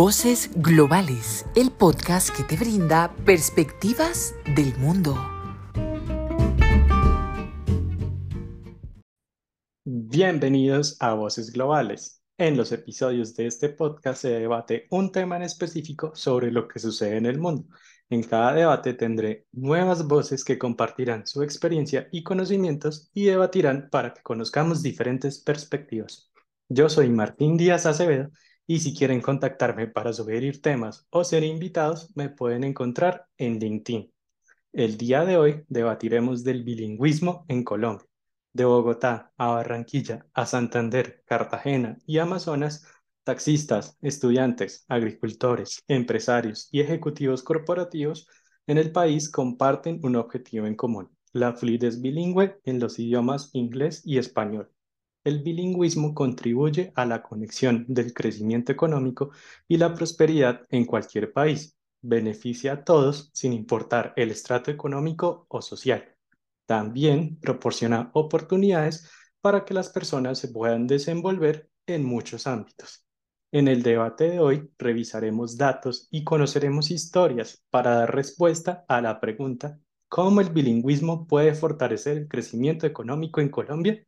Voces Globales, el podcast que te brinda perspectivas del mundo. Bienvenidos a Voces Globales. En los episodios de este podcast se debate un tema en específico sobre lo que sucede en el mundo. En cada debate tendré nuevas voces que compartirán su experiencia y conocimientos y debatirán para que conozcamos diferentes perspectivas. Yo soy Martín Díaz Acevedo y si quieren contactarme para sugerir temas o ser invitados, me pueden encontrar en LinkedIn. El día de hoy debatiremos del bilingüismo en Colombia. De Bogotá a Barranquilla, a Santander, Cartagena y Amazonas, taxistas, estudiantes, agricultores, empresarios y ejecutivos corporativos en el país comparten un objetivo en común, la fluidez bilingüe en los idiomas inglés y español. El bilingüismo contribuye a la conexión del crecimiento económico y la prosperidad en cualquier país. Beneficia a todos sin importar el estrato económico o social. También proporciona oportunidades para que las personas se puedan desenvolver en muchos ámbitos. En el debate de hoy revisaremos datos y conoceremos historias para dar respuesta a la pregunta ¿Cómo el bilingüismo puede fortalecer el crecimiento económico en Colombia?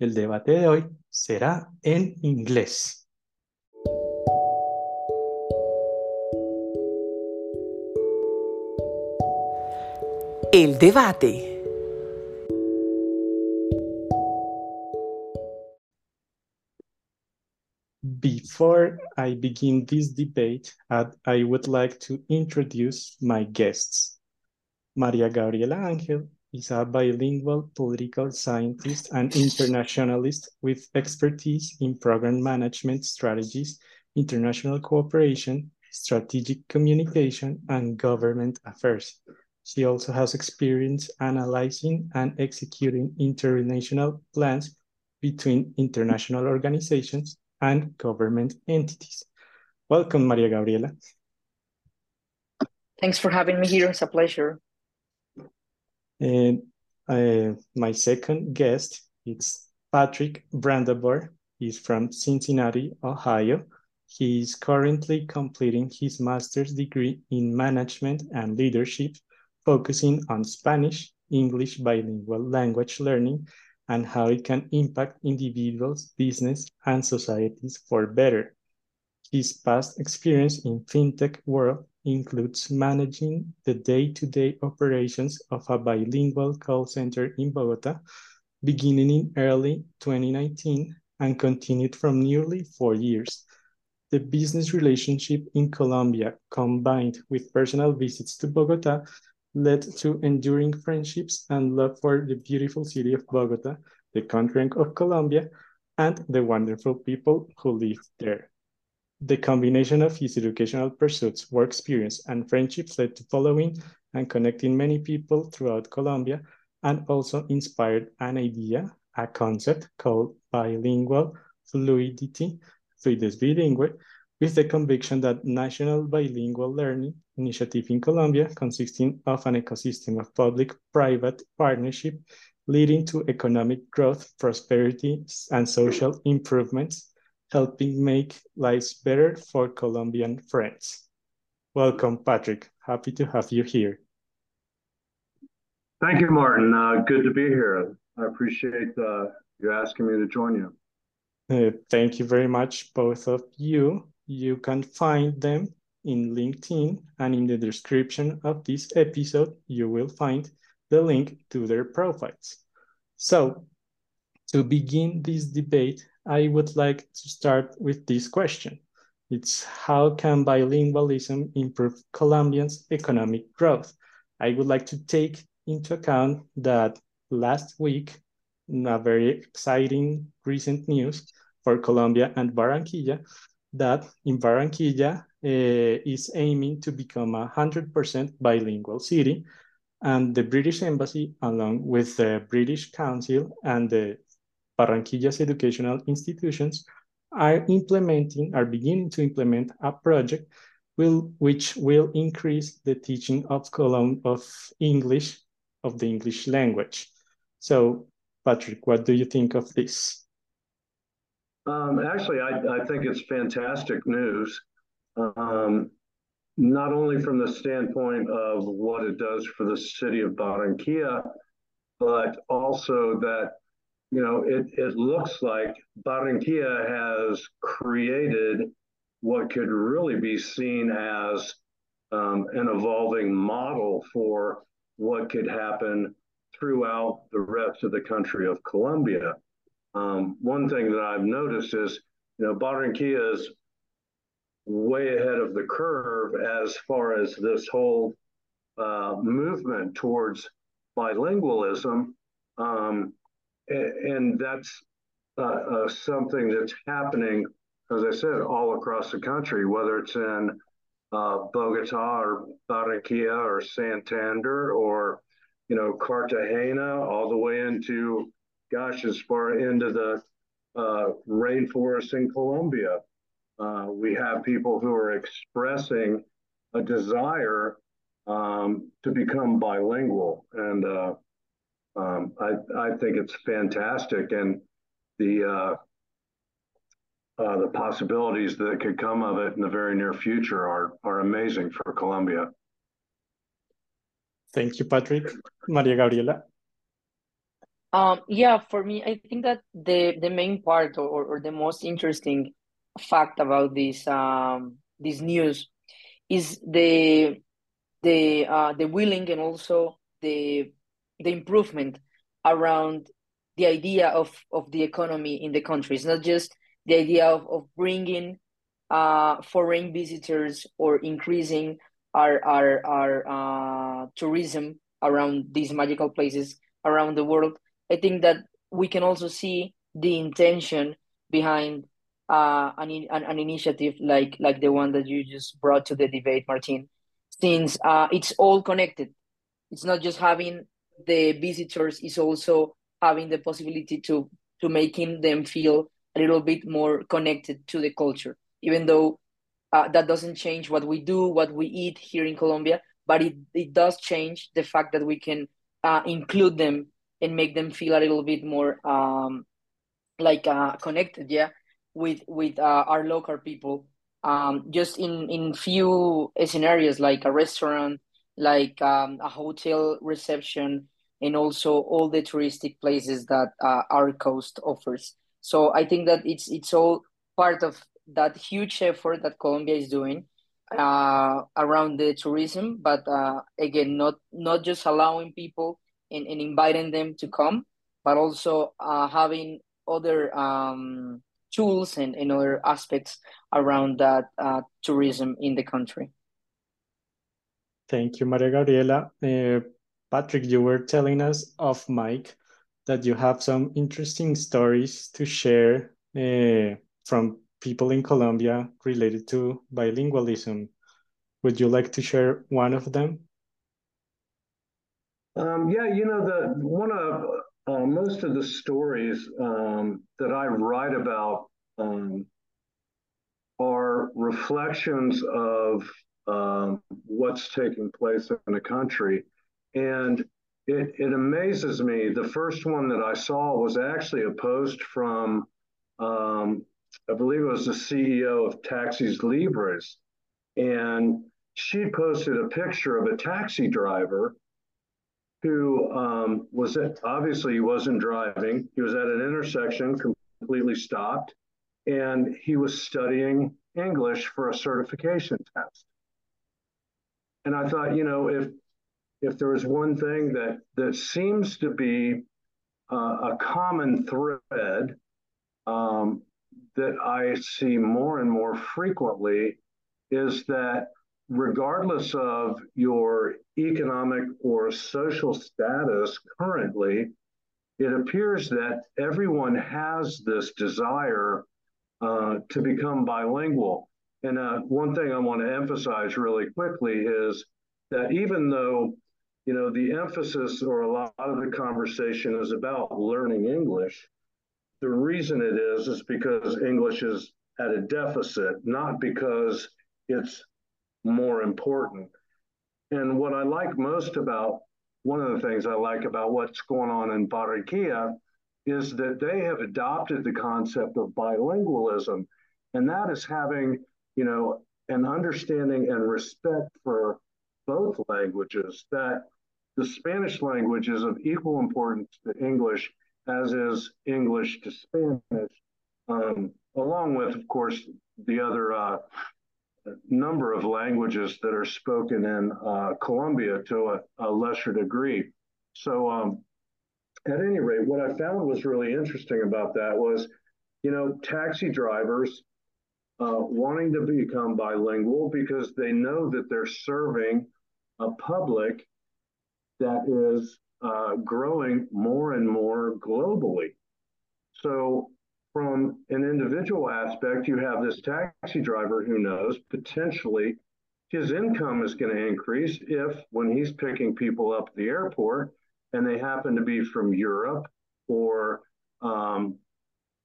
El debate de hoy será en inglés. El debate. Before I begin this debate, I would like to introduce my guests. María Gabriela Ángel is a bilingual political scientist and internationalist with expertise in program management strategies, international cooperation, strategic communication, and government affairs. She also has experience analyzing and executing international plans between international organizations and government entities. Welcome, Maria Gabriela. Thanks for having me here. It's a pleasure. And uh, my second guest is Patrick Brandabur. He's from Cincinnati, Ohio. He is currently completing his master's degree in management and leadership, focusing on Spanish, English bilingual language learning, and how it can impact individuals, business, and societies for better. His past experience in fintech world includes managing the day-to-day -day operations of a bilingual call center in Bogota, beginning in early 2019 and continued from nearly four years. The business relationship in Colombia, combined with personal visits to Bogota, led to enduring friendships and love for the beautiful city of Bogota, the country of Colombia, and the wonderful people who live there. The combination of his educational pursuits, work experience, and friendships led to following and connecting many people throughout Colombia and also inspired an idea, a concept called bilingual fluidity, fluidez bilingue, with the conviction that national bilingual learning initiative in Colombia consisting of an ecosystem of public-private partnership leading to economic growth, prosperity, and social improvements helping make lives better for Colombian friends. Welcome, Patrick. Happy to have you here. Thank you, Martin. Uh, good to be here. I appreciate uh, you asking me to join you. Uh, thank you very much, both of you. You can find them in LinkedIn and in the description of this episode, you will find the link to their profiles. So to begin this debate, I would like to start with this question. It's how can bilingualism improve Colombians' economic growth? I would like to take into account that last week, a very exciting recent news for Colombia and Barranquilla, that in Barranquilla uh, is aiming to become a 100% bilingual city. And the British Embassy, along with the British Council and the Barranquilla's educational institutions are implementing, are beginning to implement a project will, which will increase the teaching of Colum of English, of the English language. So, Patrick, what do you think of this? Um, actually, I, I, think it's fantastic news. um, not only from the standpoint of what it does for the city of Barranquilla, but also that you know it, it looks like Barranquilla has created what could really be seen as um, an evolving model for what could happen throughout the rest of the country of Colombia. Um, one thing that I've noticed is, you know, Barranquilla is way ahead of the curve as far as this whole uh, movement towards bilingualism. Um, and, that's uh, uh, something that's happening, as I said, all across the country, whether it's in uh, Bogota or Barranquilla or Santander or, you know, Cartagena, all the way into, gosh, as far into the uh, rainforest in Colombia. Uh, we have people who are expressing a desire um, to become bilingual, and uh, um, I, I think it's fantastic, and the uh, uh, the possibilities that could come of it in the very near future are are amazing for Colombia. Thank you, Patrick. Maria Gabriela. Um, yeah, for me, I think that the the main part or, or the most interesting fact about this um, this news is the the uh, the willing and also the the improvement around the idea of of the economy in the country. It's not just the idea of, of bringing uh, foreign visitors or increasing our our our uh, tourism around these magical places around the world. I think that we can also see the intention behind uh, an, an, an initiative like like the one that you just brought to the debate, Martin, since uh, it's all connected. It's not just having the visitors; is also having the possibility to to making them feel a little bit more connected to the culture, even though uh, that doesn't change what we do, what we eat here in Colombia, but it, it does change the fact that we can uh, include them and make them feel a little bit more um, like uh, connected, yeah, with with uh, our local people. Um, just in in few scenarios like a restaurant, like um, a hotel reception, and also all the touristic places that uh, our coast offers. So I think that it's it's all part of that huge effort that Colombia is doing uh, around the tourism, but uh, again, not not just allowing people and, and inviting them to come, but also uh, having other um, tools and, and other aspects around that uh, tourism in the country. Thank you, Maria Gabriela. Uh, Patrick, you were telling us off mic that you have some interesting stories to share uh, from people in Colombia related to bilingualism. Would you like to share one of them? Um, yeah, you know, the one of uh, most of the stories um, that I write about um, are reflections of um, what's taking place in the country. And it, it amazes me. The first one that I saw was actually a post from, um, I believe it was the CEO of Taxis Libres. And she posted a picture of a taxi driver who um, was obviously he wasn't driving. He was at an intersection, completely stopped, and he was studying English for a certification test. And I thought, you know, if if there was one thing that that seems to be uh, a common thread um, that I see more and more frequently is that regardless of your economic or social status currently, it appears that everyone has this desire uh, to become bilingual. And uh, one thing I want to emphasize really quickly is that even though you know the emphasis or a lot of the conversation is about learning English, the reason it is is because English is at a deficit, not because it's more important. And what I like most about one of the things I like about what's going on in Barranquilla is that they have adopted the concept of bilingualism, and that is having, you know, an understanding and respect for both languages, that the Spanish language is of equal importance to English as is English to Spanish, um, along with, of course, the other uh, number of languages that are spoken in uh, Colombia to a, a, lesser degree. So, um, at any rate, what I found was really interesting about that was, you know, taxi drivers uh, wanting to become bilingual because they know that they're serving a public that is uh, growing more and more globally. So, from an individual aspect, you have this taxi driver who knows potentially his income is going to increase if, when he's picking people up at the airport and they happen to be from Europe or, um,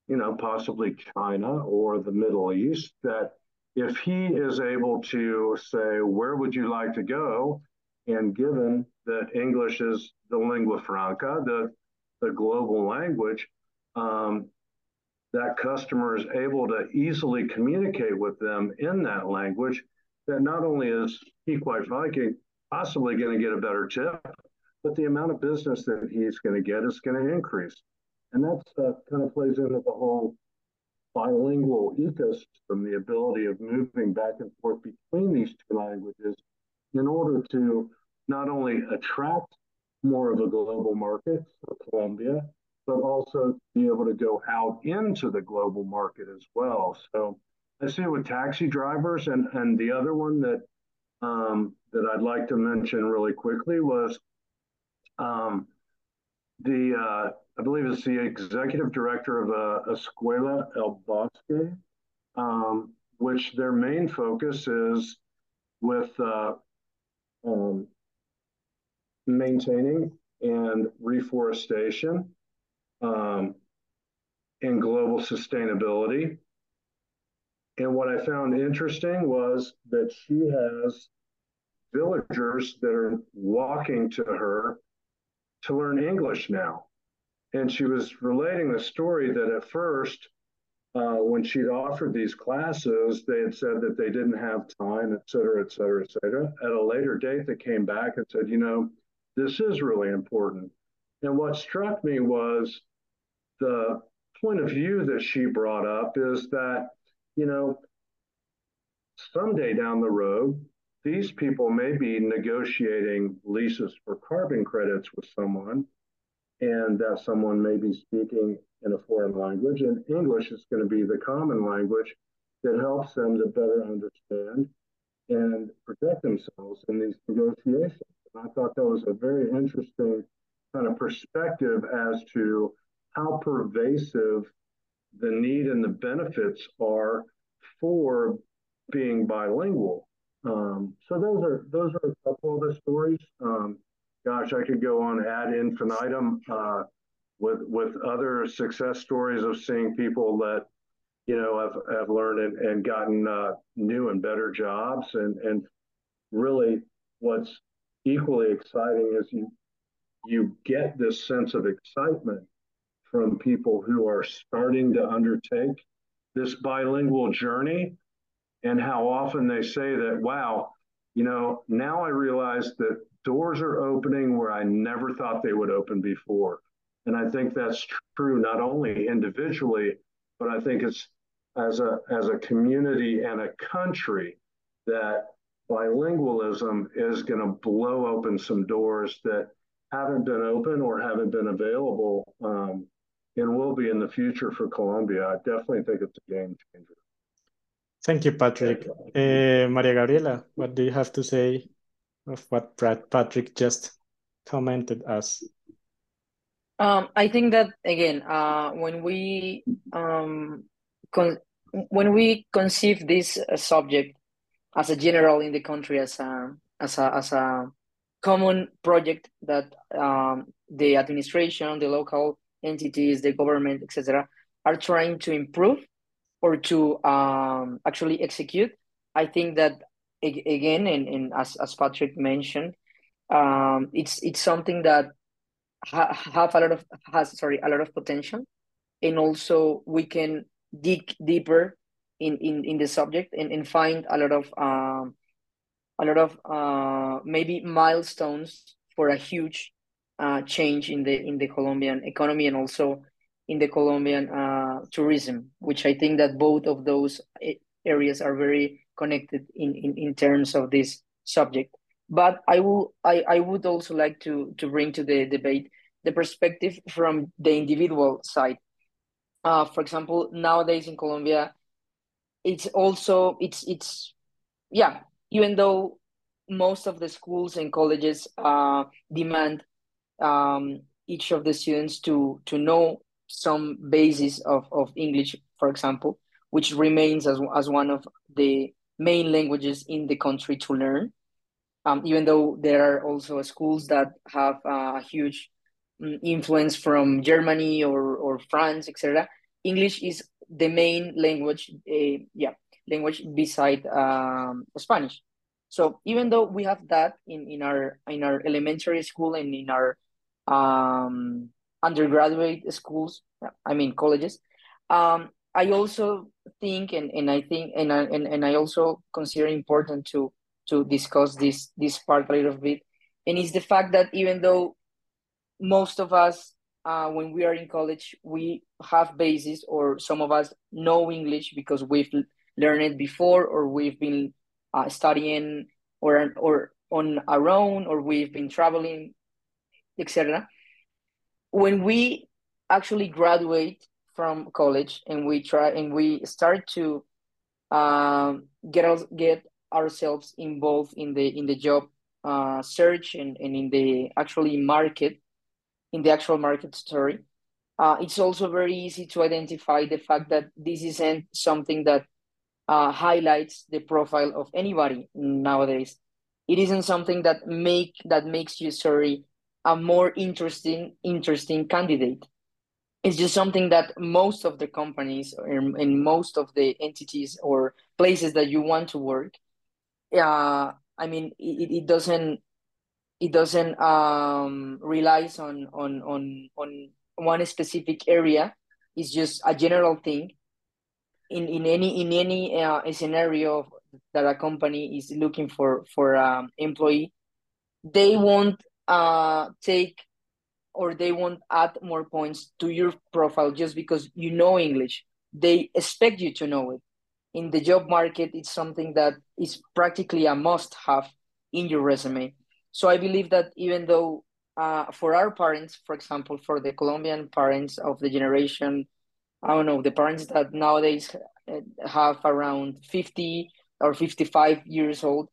you know, possibly China or the Middle East, that if he is able to say, Where would you like to go? And given that English is the lingua franca, the, the global language, um, that customer is able to easily communicate with them in that language, that not only is he quite frankly possibly going to get a better tip, but the amount of business that he's going to get is going to increase. And that uh, kind of plays into the whole bilingual ecosystem, the ability of moving back and forth between these two languages in order to not only attract more of a global market for Colombia, but also be able to go out into the global market as well. So I see with taxi drivers, and and the other one that um, that I'd like to mention really quickly was um, the uh, I believe it's the executive director of uh, Escuela El Bosque, um, which their main focus is with uh, um, maintaining and reforestation um, and global sustainability. And what I found interesting was that she has villagers that are walking to her to learn English now. And she was relating the story that at first, uh, when she'd offered these classes, they had said that they didn't have time, et cetera, et cetera, et cetera. At a later date, they came back and said, you know, this is really important. And what struck me was the point of view that she brought up is that, you know, someday down the road, these people may be negotiating leases for carbon credits with someone, and that someone may be speaking in a foreign language, and English is going to be the common language that helps them to better understand and protect themselves in these negotiations. And I thought that was a very interesting kind of perspective as to how pervasive the need and the benefits are for being bilingual. Um, so those are those are a couple of the stories. Um, gosh, I could go on ad infinitum uh, with with other success stories of seeing people that you know have, have learned and, and gotten uh, new and better jobs and and really what's equally exciting is you you get this sense of excitement from people who are starting to undertake this bilingual journey and how often they say that, wow, you know, now I realize that doors are opening where I never thought they would open before. And I think that's true not only individually, but I think it's as a as a community and a country that bilingualism is going to blow open some doors that haven't been open or haven't been available um, and will be in the future for Colombia. I definitely think it's a game changer. Thank you, Patrick. Uh, Maria Gabriela, what do you have to say of what Brad Patrick just commented us? Um, I think that again, uh, when we um, when we conceive this uh, subject as a general in the country as a as a as a common project that um, the administration, the local entities, the government, etc., are trying to improve or to um, actually execute. I think that again, and, and as as Patrick mentioned, um, it's it's something that ha- have a lot of has sorry a lot of potential, and also we can dig deeper in in, in the subject and, and find a lot of um, a lot of uh, maybe milestones for a huge uh, change in the in the Colombian economy and also in the Colombian uh, tourism, which I think that both of those areas are very connected in, in, in terms of this subject. But I will I, I would also like to to bring to the debate the perspective from the individual side. Uh, for example, nowadays in Colombia, it's also it's it's yeah even though most of the schools and colleges uh, demand um, each of the students to to know some basis of, of English, for example, which remains as, as one of the main languages in the country to learn. Um, even though there are also schools that have a huge mm, influence from Germany or, or France, etc. English is the main language, uh, yeah, language beside um, Spanish. So even though we have that in, in our in our elementary school and in our um, undergraduate schools, I mean colleges, um, I also think and, and I think and I and, and I also consider important to to discuss this this part a little bit. And it's the fact that even though most of us uh, when we are in college we have basis or some of us know English because we've learned it before or we've been uh, studying or or on our own or we've been traveling etc when we actually graduate from college and we try and we start to um, get us get ourselves involved in the in the job uh, search and, and in the actually market in the actual market story uh, it's also very easy to identify the fact that this isn't something that uh, highlights the profile of anybody nowadays. It isn't something that make that makes you sorry a more interesting interesting candidate. It's just something that most of the companies and most of the entities or places that you want to work, uh, I mean, it, it doesn't it doesn't um, relies on on on on one specific area. It's just a general thing in, in any in any uh, scenario that a company is looking for for um, employee, they won't uh, take or they won't add more points to your profile just because you know English. They expect you to know it. In the job market, it's something that is practically a must have in your resume. So I believe that even though uh, for our parents, for example, for the Colombian parents of the generation I don't know, the parents that nowadays have around 50 or 55 years old,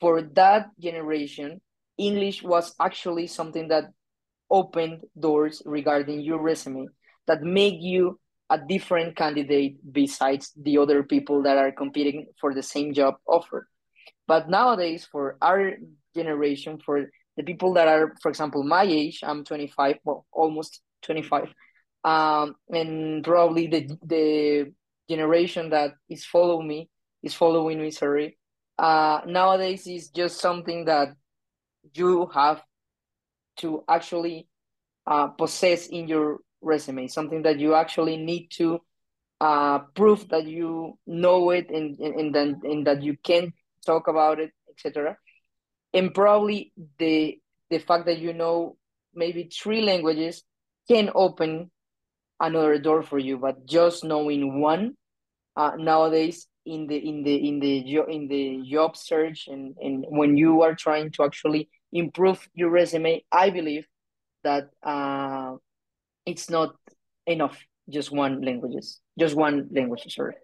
for that generation, English was actually something that opened doors regarding your resume that make you a different candidate besides the other people that are competing for the same job offer. But nowadays, for our generation, for the people that are, for example, my age, I'm 25, well, almost 25 um, and probably the the generation that is following me is following me. Sorry, uh, nowadays is just something that you have to actually uh, possess in your resume, something that you actually need to uh, prove that you know it and, and, and, then, and that you can talk about it, etc. And probably the the fact that you know maybe three languages can open another door for you but just knowing one uh, nowadays in the in the in the in the job search and, and when you are trying to actually improve your resume i believe that uh, it's not enough just one languages just one language sorry.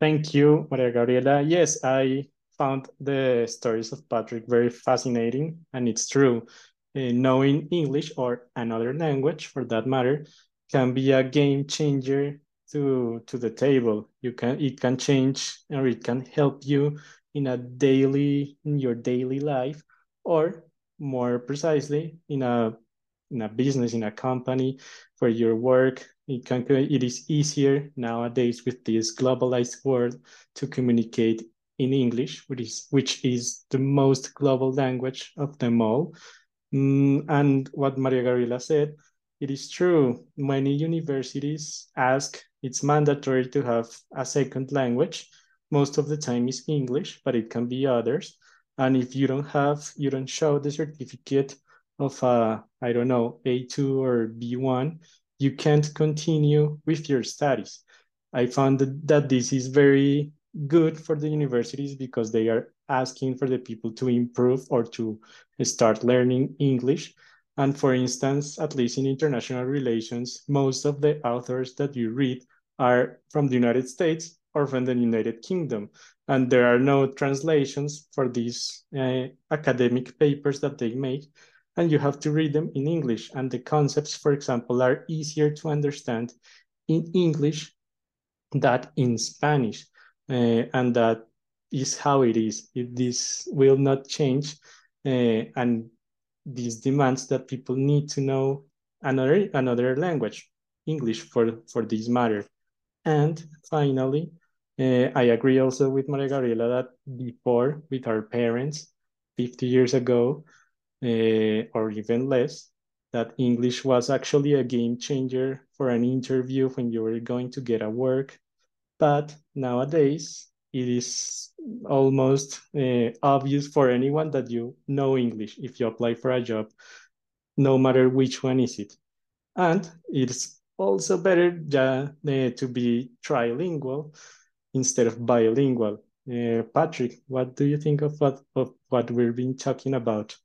Thank you maria gabriela. Yes i found the stories of patrick very fascinating and it's true. Uh, knowing English or another language for that matter can be a game changer to to the table. You can it can change or it can help you in a daily in your daily life or more precisely in a in a business in a company for your work it can it is easier nowadays with this globalized world to communicate in english which is which is the most global language of them all Mm, and what Maria Gabriela said it is true. Many universities ask it's mandatory to have a second language. Most of the time is English, but it can be others. And if you don't have, you don't show the certificate of, uh, I don't know, A2 or B1, you can't continue with your studies. I found that, that this is very good for the universities because they are asking for the people to improve or to start learning English and for instance, at least in international relations, most of the authors that you read are from the United States or from the United Kingdom. And there are no translations for these uh, academic papers that they make. And you have to read them in English. And the concepts, for example, are easier to understand in English than in Spanish. Uh, and that is how it is. It, this will not change. Uh, and these demands that people need to know another another language, English for for this matter. And finally, uh, I agree also with Maria Gabriela that before with our parents, 50 years ago, uh, or even less, that English was actually a game changer for an interview when you were going to get a work. But nowadays, it is almost uh, obvious for anyone that you know English if you apply for a job, no matter which one is it. And it's also better uh, to be trilingual instead of bilingual. Uh, Patrick, what do you think of what, of what we've been talking about?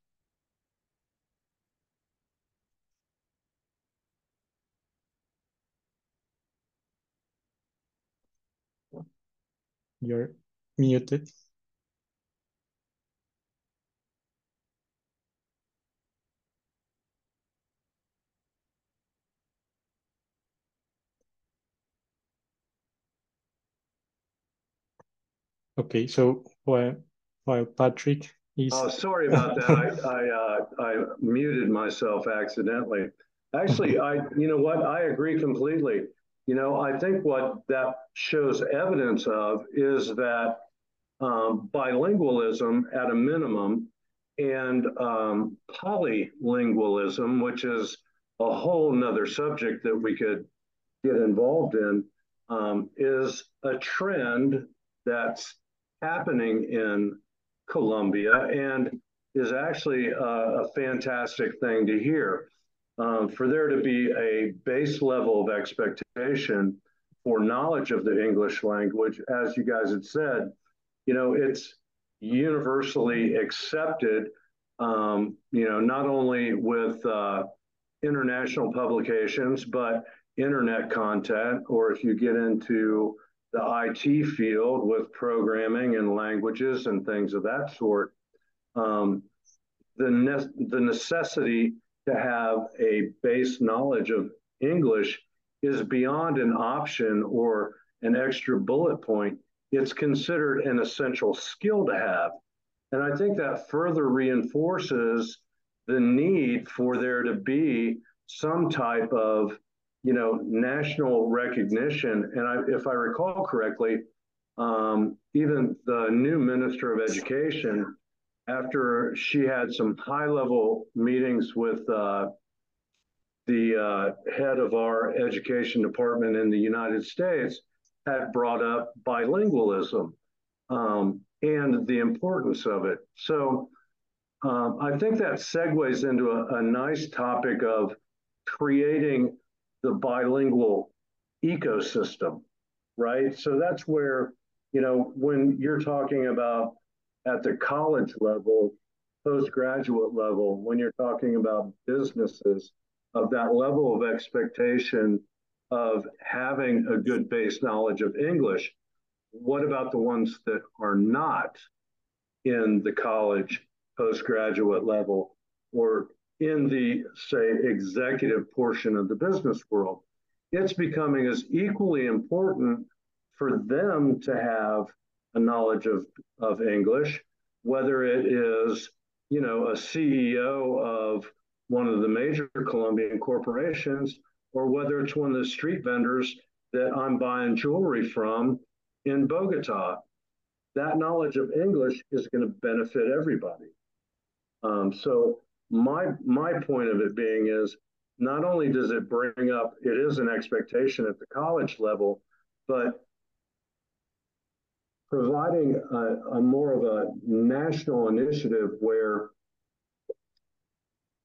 You're muted. Okay, so while while Patrick is Oh, sorry about that. I I, uh, I muted myself accidentally. Actually, I you know what? I agree completely. You know, I think what that shows evidence of is that um, bilingualism at a minimum and um, polylingualism, which is a whole nother subject that we could get involved in, um, is a trend that's happening in Colombia and is actually a, a fantastic thing to hear. Um, for there to be a base level of expectation for knowledge of the English language, as you guys had said, you know, it's universally accepted, um, you know, not only with uh, international publications, but internet content, or if you get into the IT field with programming and languages and things of that sort, um, the, ne- the necessity to have a base knowledge of English is beyond an option or an extra bullet point. It's considered an essential skill to have. And I think that further reinforces the need for there to be some type of, you know, national recognition. And I, if I recall correctly, um, even the new minister of education after she had some high level meetings with uh, the uh, head of our education department in the United States, had brought up bilingualism um, and the importance of it. So um, I think that segues into a, a nice topic of creating the bilingual ecosystem, right? So that's where, you know, when you're talking about at the college level, postgraduate level, when you're talking about businesses, of that level of expectation of having a good base knowledge of English. What about the ones that are not in the college postgraduate level or in the, say, executive portion of the business world? It's becoming as equally important for them to have a knowledge of, of English, whether it is, you know, a CEO of one of the major Colombian corporations or whether it's one of the street vendors that I'm buying jewelry from in Bogota. That knowledge of English is going to benefit everybody. Um, so my my point of it being is not only does it bring up, it is an expectation at the college level, but providing a, a more of a national initiative where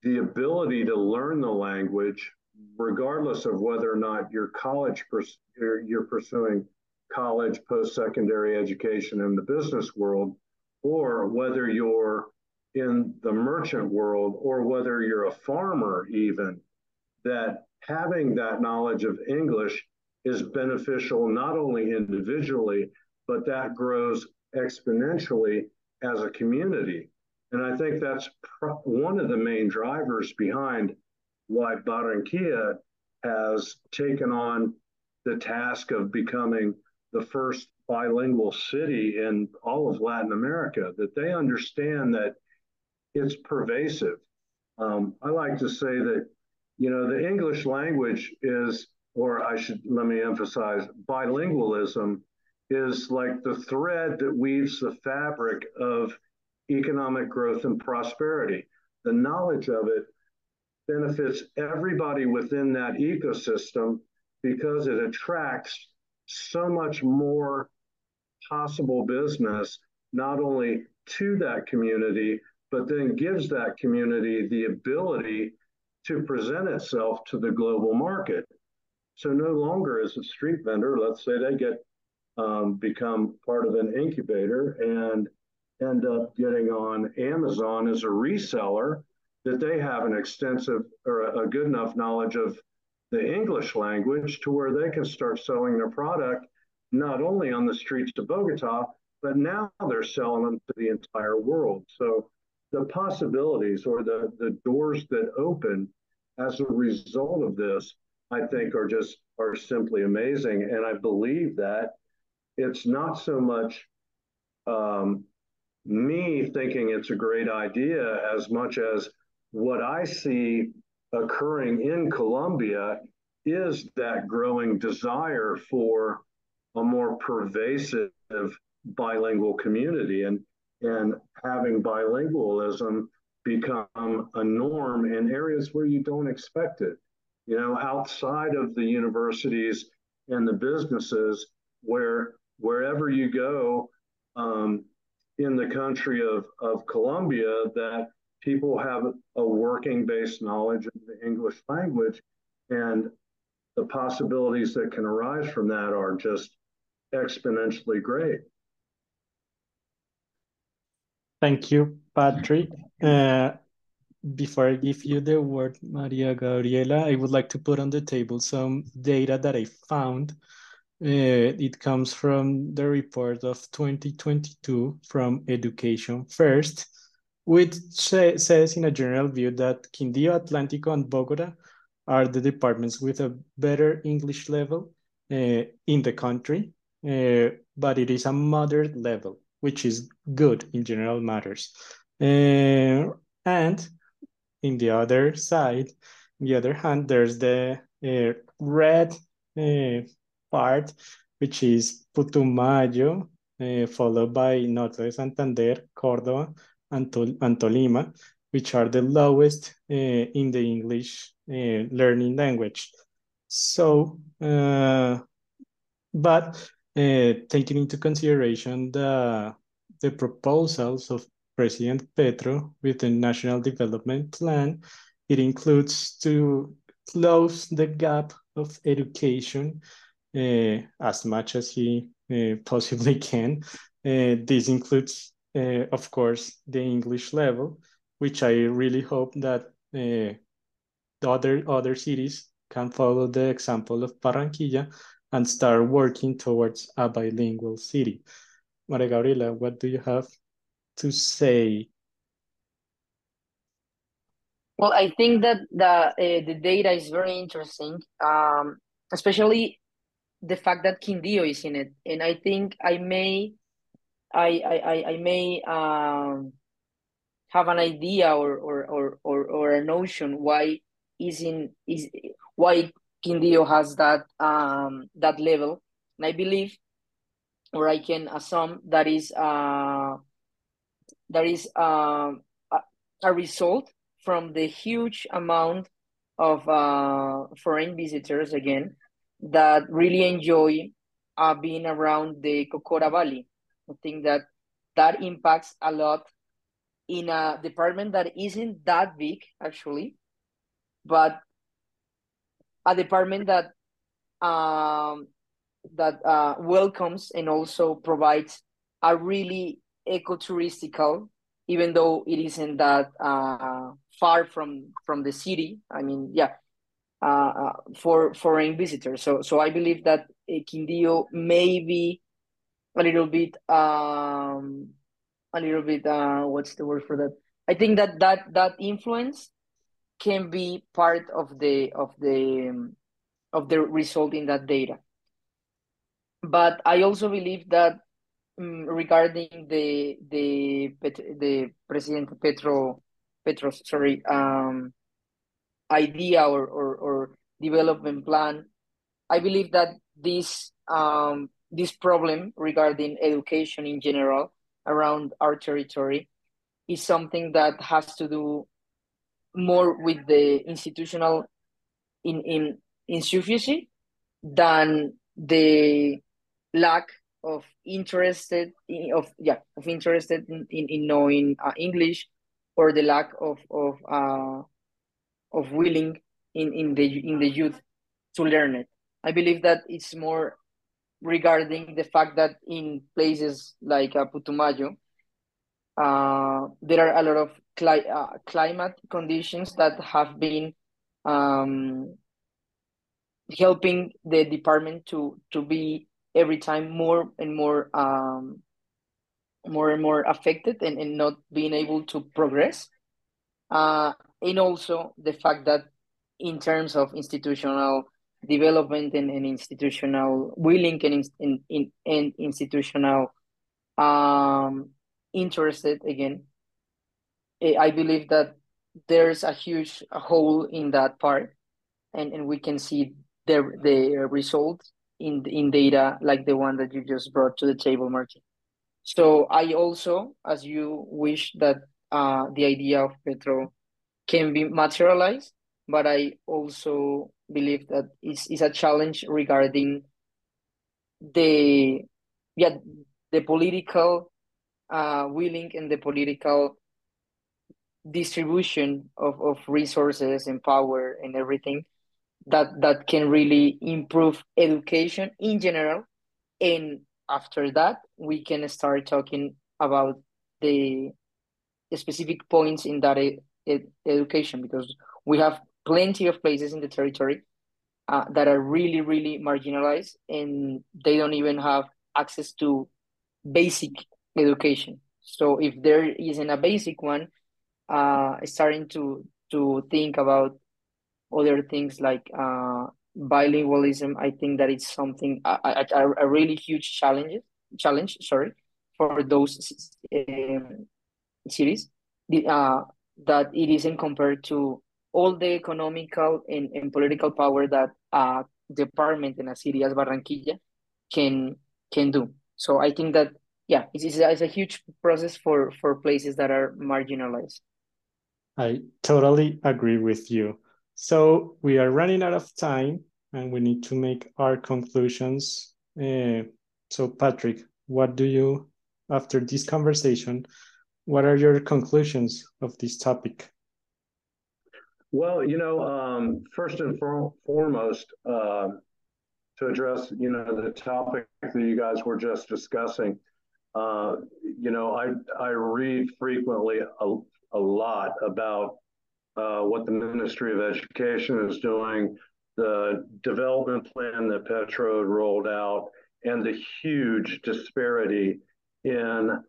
the ability to learn the language, regardless of whether or not you're college you're, you're pursuing college, post-secondary education in the business world, or whether you're in the merchant world, or whether you're a farmer even, that having that knowledge of English is beneficial not only individually, but that grows exponentially as a community. And I think that's one of the main drivers behind why Barranquilla has taken on the task of becoming the first bilingual city in all of Latin America, that they understand that it's pervasive. Um, I like to say that, you know, the English language is, or I should let me emphasize, bilingualism is like the thread that weaves the fabric of economic growth and prosperity. The knowledge of it benefits everybody within that ecosystem because it attracts so much more possible business, not only to that community, but then gives that community the ability to present itself to the global market. So no longer is a street vendor, let's say they get um, become part of an incubator and end up getting on Amazon as a reseller, that they have an extensive or a good enough knowledge of the English language to where they can start selling their product not only on the streets of Bogota, but now they're selling them to the entire world. So the possibilities or the, the doors that open as a result of this, I think are just are simply amazing. And I believe that it's not so much um, me thinking it's a great idea as much as what I see occurring in Colombia is that growing desire for a more pervasive bilingual community and and having bilingualism become a norm in areas where you don't expect it you know outside of the universities and the businesses where wherever you go um, in the country of, of Colombia that people have a working based knowledge of the English language and the possibilities that can arise from that are just exponentially great. Thank you, Patrick. Uh, before I give you the word, Maria Gabriela, I would like to put on the table some data that I found uh, it comes from the report of 2022 from Education First, which say, says in a general view that Quindío, Atlántico, and Bogota are the departments with a better English level uh, in the country, uh, but it is a moderate level, which is good in general matters. Uh, and in the other side, the other hand, there's the uh, red uh, part, which is Putumayo, uh, followed by Norte de Santander, Córdoba, and, Tol and Tolima, which are the lowest uh, in the English uh, learning language. So, but taking into consideration the, the proposals of President Petro with the National Development Plan, it includes to close the gap of education uh, as much as he uh, possibly can. Uh, this includes, of course, the English level, which I really hope that the other other cities can follow the example of Barranquilla and start working towards a bilingual city. Maria Gabriela, what do you have to say? Well, I think that the uh, the data is very interesting, um, especially the fact that Quindío is in it, and I think I may, I I I may um have an idea or or or or, or a notion why is in is why Quindío has that um that level, and I believe, or I can assume that is uh that is a, a result from the huge amount of uh, foreign visitors again that really enjoy uh, being around the Cocora Valley. I think that that impacts a lot in a department that isn't that big actually, but a department that um, that uh, welcomes and also provides a really eco-touristical, even though it isn't that uh, far from from the city. I mean, yeah, uh, uh for foreign visitors. So so I believe that Quindío may be a little bit um a little bit uh what's the word for that? I think that that that influence can be part of the of the of the result in that data. But I also believe that um, regarding the the the President Petro Petro sorry um idea or, or, or development plan, I believe that this um this problem regarding education in general around our territory is something that has to do more with the institutional in, in insufficiency than the lack of interested in, of yeah of interested in, in, in knowing uh, English or the lack of of uh, of willing in, in the in the youth to learn it. I believe that it's more regarding the fact that in places like uh, Putumayo, uh, there are a lot of cli- uh, climate conditions that have been um, helping the department to to be every time more and more um, more and more affected and, and not being able to progress. Uh, and also the fact that in terms of institutional development and, and institutional willing and, in, in, and institutional um, interested again, I believe that there's a huge hole in that part and, and we can see the, the results in, in data like the one that you just brought to the table, Martin. So I also, as you wish that uh, the idea of Petro can be materialized, but I also believe that it's, it's a challenge regarding the yeah the political uh, willing and the political distribution of, of resources and power and everything that that can really improve education in general. And after that we can start talking about the specific points in that ed education because we have plenty of places in the territory uh, that are really really marginalized and they don't even have access to basic education. So if there isn't a basic one uh starting to to think about other things like uh, bilingualism. I think that it's something a, a, a really huge challenge. Challenge, sorry, for those um, cities. Uh, that it isn't compared to all the economical and, and political power that a department in a city as Barranquilla can can do. So I think that yeah, it's, it's, a, it's a huge process for for places that are marginalized. I totally agree with you. So we are running out of time and we need to make our conclusions. Uh, so Patrick, what do you, after this conversation, what are your conclusions of this topic? Well, you know, um, first and for foremost, uh, to address, you know, the topic that you guys were just discussing, uh, you know, I I read frequently a, a lot about uh, what the Ministry of Education is doing, the development plan that Petro rolled out, and the huge disparity in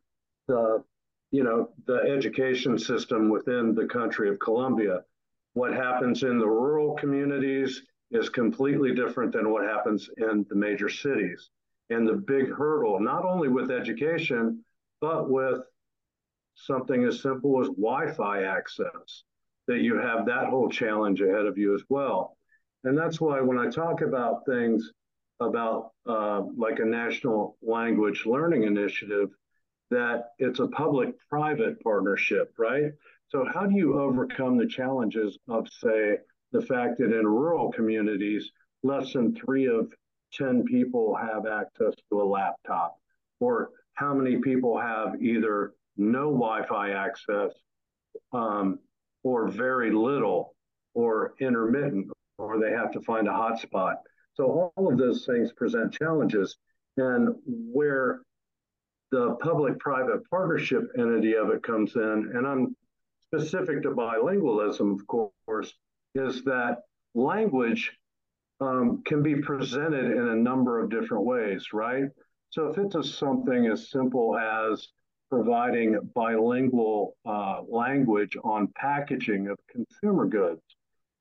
the you know the education system within the country of Colombia. What happens in the rural communities is completely different than what happens in the major cities. And the big hurdle, not only with education, but with something as simple as Wi-Fi access that you have that whole challenge ahead of you as well. And that's why when I talk about things about uh, like a national language learning initiative, that it's a public private partnership, right? So, how do you overcome the challenges of, say, the fact that in rural communities, less than three of 10 people have access to a laptop, or how many people have either no Wi Fi access um, or very little or intermittent, or they have to find a hotspot. So all of those things present challenges. And where the public-private partnership entity of it comes in, and I'm specific to bilingualism, of course, is that language um, can be presented in a number of different ways, right? So if it's a, something as simple as providing bilingual uh, language on packaging of consumer goods,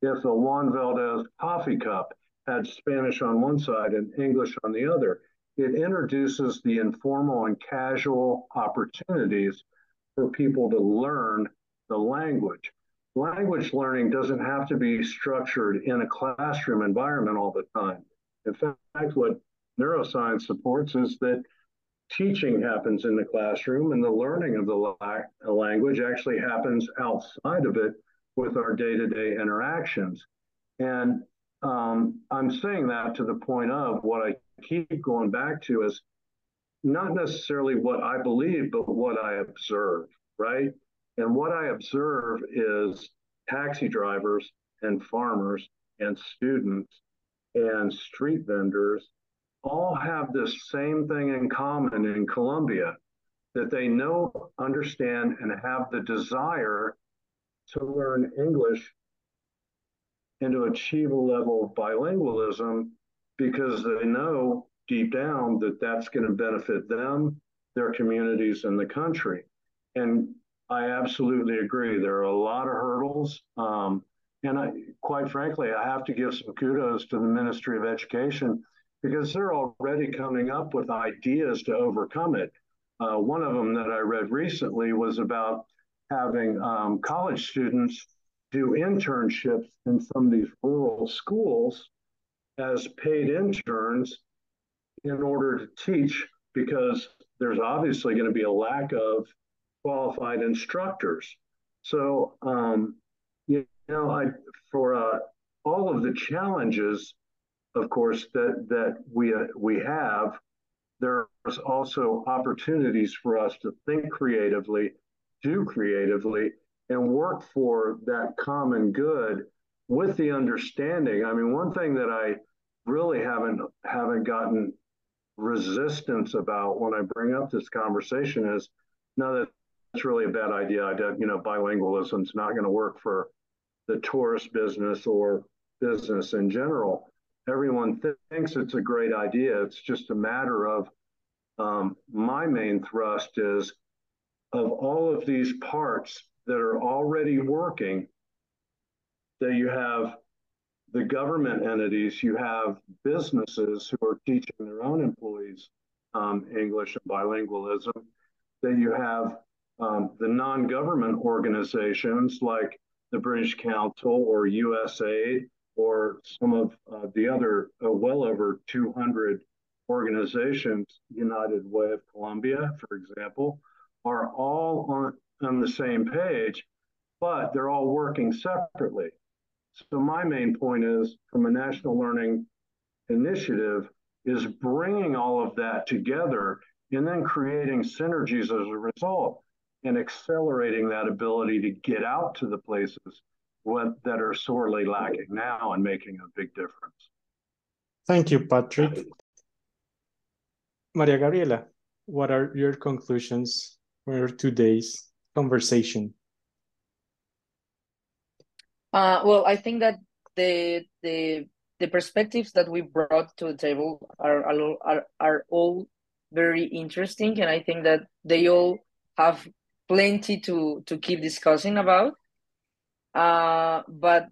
if the Juan Valdez coffee cup had Spanish on one side and English on the other, it introduces the informal and casual opportunities for people to learn the language. Language learning doesn't have to be structured in a classroom environment all the time. In fact, what neuroscience supports is that teaching happens in the classroom and the learning of the la- language actually happens outside of it with our day-to-day interactions. And um, I'm saying that to the point of what I keep going back to is not necessarily what I believe, but what I observe, right? And what I observe is taxi drivers and farmers and students and street vendors all have this same thing in common in Colombia that they know, understand, and have the desire to learn English and to achieve a level of bilingualism because they know deep down that that's going to benefit them, their communities, and the country. And I absolutely agree. There are a lot of hurdles. Um, and I, quite frankly, I have to give some kudos to the Ministry of Education because they're already coming up with ideas to overcome it. Uh, one of them that I read recently was about having um, college students do internships in some of these rural schools as paid interns in order to teach because there's obviously going to be a lack of qualified instructors. So, um, you know, I, for uh, all of the challenges, of course, that that we uh, we have, there's also opportunities for us to think creatively, do creatively, and work for that common good with the understanding. I mean, one thing that I really haven't haven't gotten resistance about when I bring up this conversation is no, that that's really a bad idea. I don't, you know, bilingualism is not going to work for the tourist business or business in general. Everyone th- thinks it's a great idea. It's just a matter of um, my main thrust is of all of these parts that are already working, that you have the government entities, you have businesses who are teaching their own employees um, English and bilingualism, that you have um, the non government organizations like the British Council or USAID or some of uh, the other uh, well over 200 organizations, United Way of Colombia, for example, are all on, on the same page, but they're all working separately. So my main point is from a national learning initiative is bringing all of that together and then creating synergies as a result and accelerating that ability to get out to the places what, that are sorely lacking now and making a big difference. Thank you, Patrick. Maria Gabriela, what are your conclusions for today's conversation? Uh, well, I think that the the the perspectives that we brought to the table are are are all very interesting, and I think that they all have plenty to to keep discussing about. Uh, but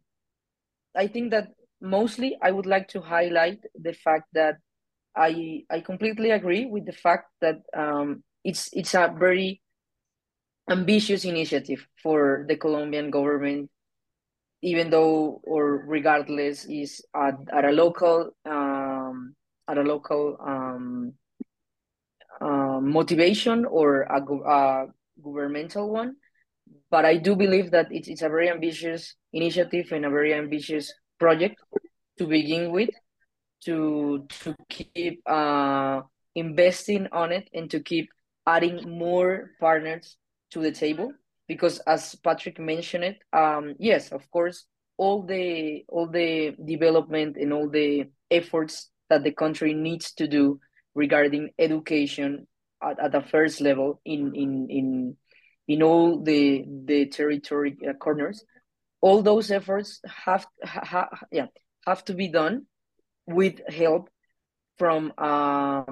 I think that mostly I would like to highlight the fact that I I completely agree with the fact that um, it's it's a very ambitious initiative for the Colombian government even though or regardless is at, at a local um, at a local um, uh, motivation or a, a governmental one but I do believe that it's, it's a very ambitious initiative and a very ambitious project to begin with to to keep uh, investing on it and to keep adding more partners to the table because as Patrick mentioned it um, yes of course all the all the development and all the efforts that the country needs to do regarding education at, at the first level in in in in all the the territory uh, corners all those efforts have ha, yeah have to be done with help from uh,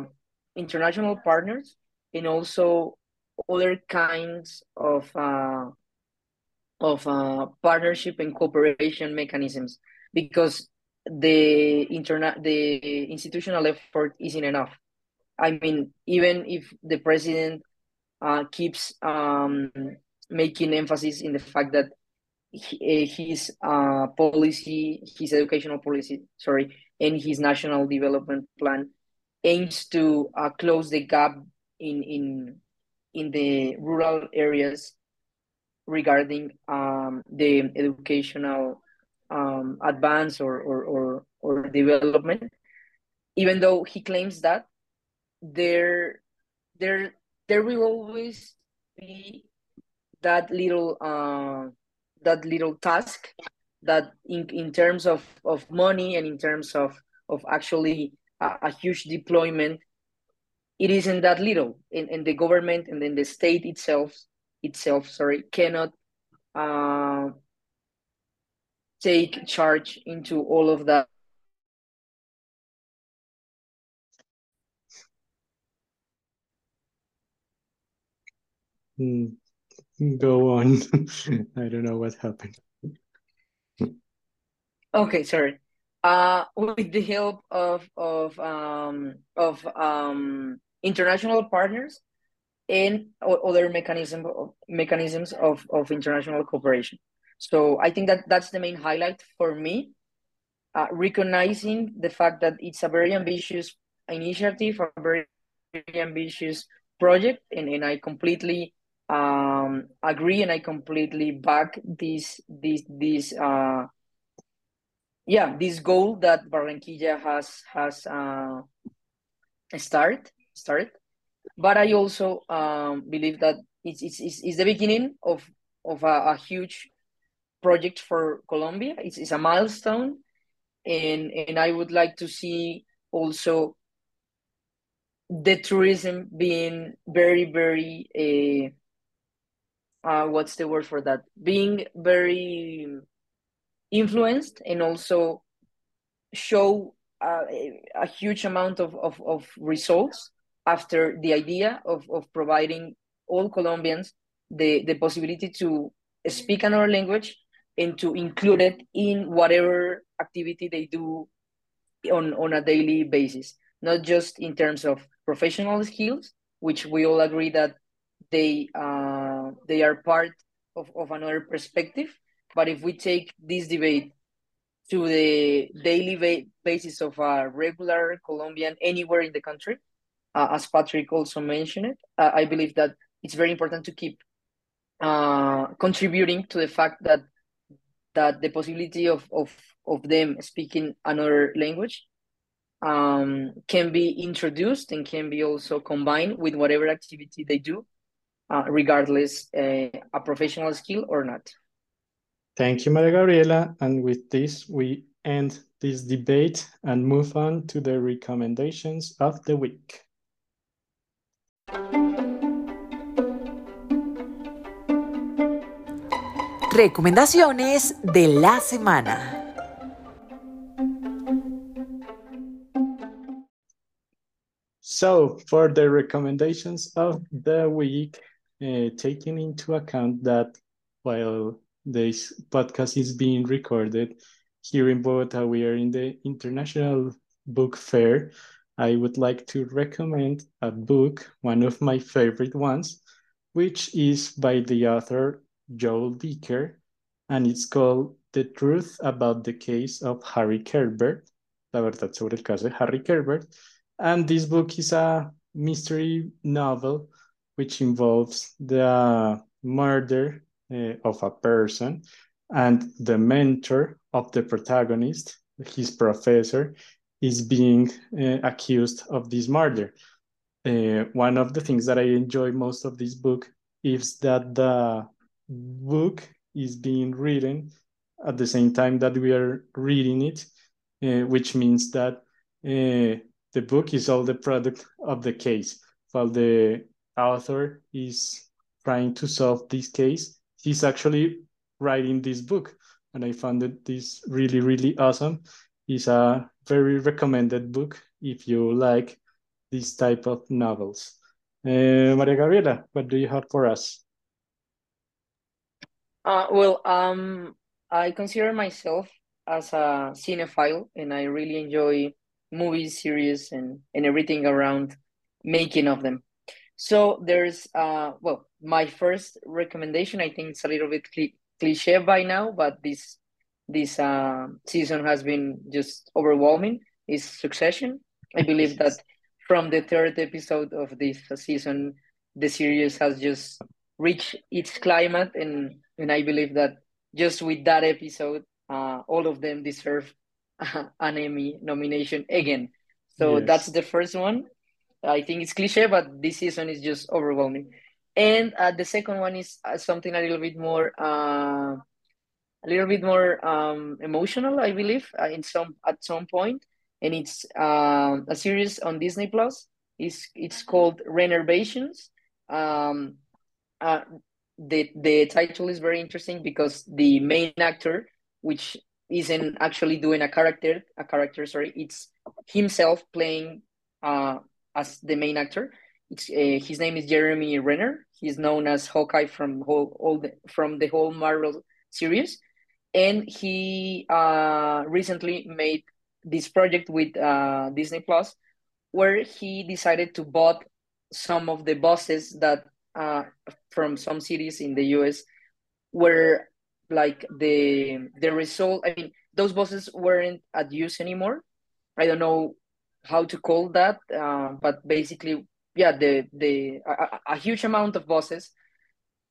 international partners and also other kinds of uh, of uh, partnership and cooperation mechanisms because the internet the institutional effort isn't enough. I mean, even if the president uh, keeps um, making emphasis in the fact that he, his uh, policy, his educational policy, sorry, and his national development plan aims to uh, close the gap in in in the rural areas regarding um, the educational um, advance or, or, or, or development, even though he claims that there, there, there will always be that little, uh, that little task that in, in terms of, of money and in terms of, of actually a, a huge deployment, it isn't that little. And, and the government and then the state itself itself, sorry, cannot uh, take charge into all of that. Mm, go on. I don't know what happened. Okay, sorry. Uh, with the help of of um, of um, international partners, and other mechanism mechanisms of, of international cooperation. So I think that that's the main highlight for me, uh, recognizing the fact that it's a very ambitious initiative, a very, very ambitious project, and, and I completely um, agree and I completely back this this this uh, yeah this goal that Barranquilla has has uh, start started but I also um, believe that it's, it's, it's, the beginning of, of a, a, huge project for Colombia. It's, it's a milestone. And, and I would like to see also the tourism being very, very, uh, uh, what's the word for that? Being very influenced and also show uh, a huge amount of, of, of results after the idea of, of providing all Colombians the, the possibility to speak another language and to include it in whatever activity they do on, on a daily basis, not just in terms of professional skills, which we all agree that they uh, they are part of, of another perspective. But if we take this debate to the daily ba basis of a regular Colombian anywhere in the country, uh, as Patrick also mentioned it, uh, I believe that it's very important to keep uh, contributing to the fact that that the possibility of of of them speaking another language um, can be introduced and can be also combined with whatever activity they do, uh, regardless uh, a professional skill or not. Thank you, Maria Gabriela. And with this, we end this debate and move on to the recommendations of the week. Recomendaciones de la semana. So, for the recommendations of the week, uh, taking into account that while this podcast is being recorded here in Bogota, we are in the International Book Fair. I would like to recommend a book, one of my favorite ones, which is by the author Joel Dicker, and it's called The Truth About the Case of Harry Quebert, La Verdad sobre el caso de Harry Quebert. And this book is a mystery novel which involves the murder uh, of a person, and the mentor of the protagonist, his professor, is being uh, accused of this murder. Uh, one of the things that I enjoy most of this book is that the book is being written at the same time that we are reading it, uh, which means that the book is all the product of the case. While the author is trying to solve this case, he's actually writing this book. And I found that this really, really awesome. It's a very recommended book if you like this type of novels. Uh, Maria Gabriela, what do you have for us? Uh, well, um, I consider myself as a cinephile, and I really enjoy movies, series, and and everything around making of them. So there's uh, well, my first recommendation. I think it's a little bit cli cliche by now, but this this uh, season has been just overwhelming. Is Succession? I believe that from the third episode of this season, the series has just reached its climate, and and I believe that just with that episode, uh, all of them deserve an Emmy nomination again. So yes. that's the first one. I think it's cliche, but this season is just overwhelming. And uh, the second one is uh, something a little bit more, uh, a little bit more um, emotional, I believe, uh, in some at some point. And it's uh, a series on Disney Plus. It's it's called Rennervations. Um, uh, the the title is very interesting because the main actor, which isn't actually doing a character, a character, sorry, it's himself playing uh, as the main actor. Uh, his name is Jeremy Renner. He's known as Hawkeye from whole all the, from the whole Marvel series, and he uh, recently made this project with uh, Disney Plus, where he decided to bought some of the bosses that uh, from some cities in the US were like the the result. I mean, those buses weren't at use anymore. I don't know how to call that, uh, but basically, yeah, the the a, a huge amount of buses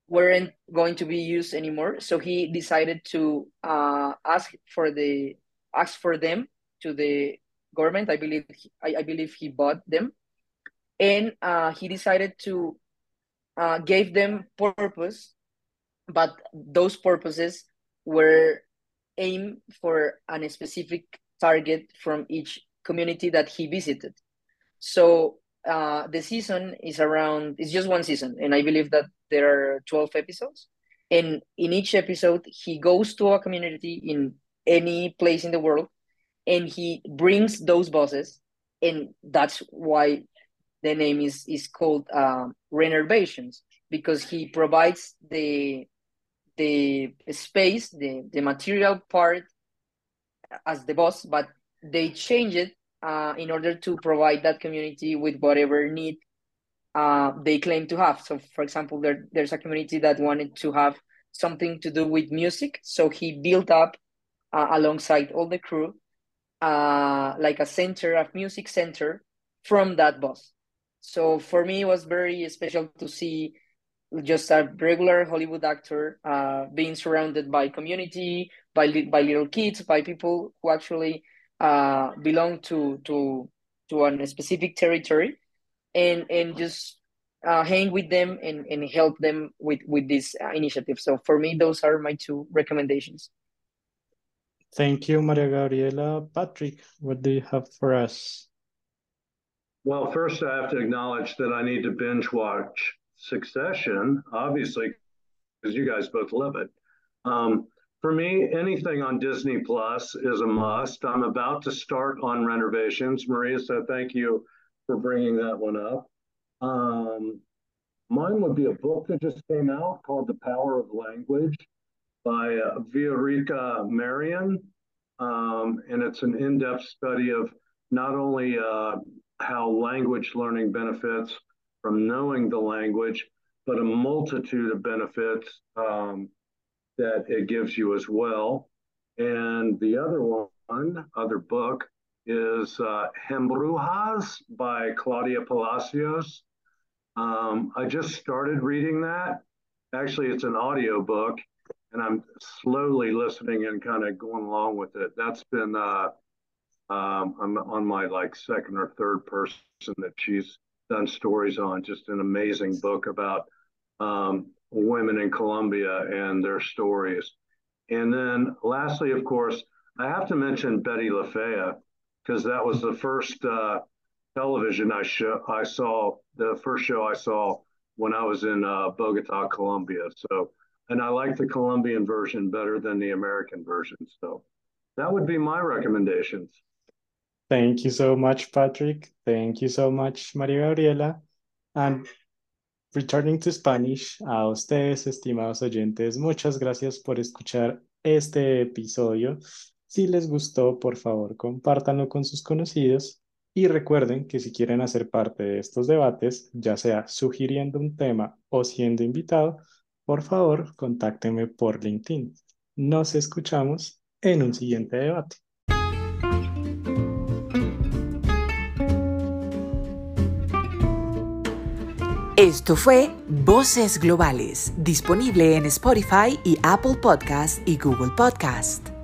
weren't going to be used anymore. So he decided to uh, ask for the ask for them to the government. I believe I, I believe he bought them, and uh, he decided to uh, gave them purpose, but those purposes were aimed for a specific target from each community that he visited. So uh, the season is around, it's just one season, and I believe that there are 12 episodes. And in each episode, he goes to a community in any place in the world and he brings those bosses. And that's why the name is is called uh, Rennervations because he provides the the space, the the material part as the boss, but they change it uh, in order to provide that community with whatever need uh, they claim to have. So, for example, there there's a community that wanted to have something to do with music, so he built up uh, alongside all the crew uh, like a center, a music center from that boss. So for me, it was very special to see just a regular Hollywood actor uh, being surrounded by community, by by little kids, by people who actually uh, belong to to to a specific territory, and and just uh, hang with them and, and help them with with this uh, initiative. So for me, those are my two recommendations. Thank you, Maria Gabriela. Patrick, what do you have for us? Well, first I have to acknowledge that I need to binge watch Succession, obviously, because you guys both love it. Um, for me, anything on Disney Plus is a must. I'm about to start on Rennervations. Maria, so thank you for bringing that one up. Um, mine would be a book that just came out called The Power of Language by uh, Viorica Marian. Um, and it's an in depth study of not only uh, how language learning benefits from knowing the language, but a multitude of benefits um, that it gives you as well. And the other one, other book, is uh, Hembrujas by Claudia Palacios. Um, I just started reading that, actually it's an audio book, and I'm slowly listening and kind of going along with it. That's been uh, um, I'm on my like second or third person that she's done stories on. Just an amazing book about um, women in Colombia and their stories. And then lastly, of course, I have to mention Betty LaFea because that was the first uh, television I, show, I saw, the first show I saw when I was in uh, Bogota, Colombia. So, and I like the Colombian version better than the American version. So that would be my recommendations. Thank you so much, Patrick. Thank you so much, Maria Gabriela. And returning to Spanish, a ustedes, estimados oyentes, muchas gracias por escuchar este episodio. Si les gustó, por favor, compártanlo con sus conocidos y recuerden que si quieren hacer parte de estos debates, ya sea sugiriendo un tema o siendo invitado, por favor, contáctenme por LinkedIn. Nos escuchamos en un siguiente debate. Esto fue Voces Globales, disponible en Spotify y Apple Podcast y Google Podcast.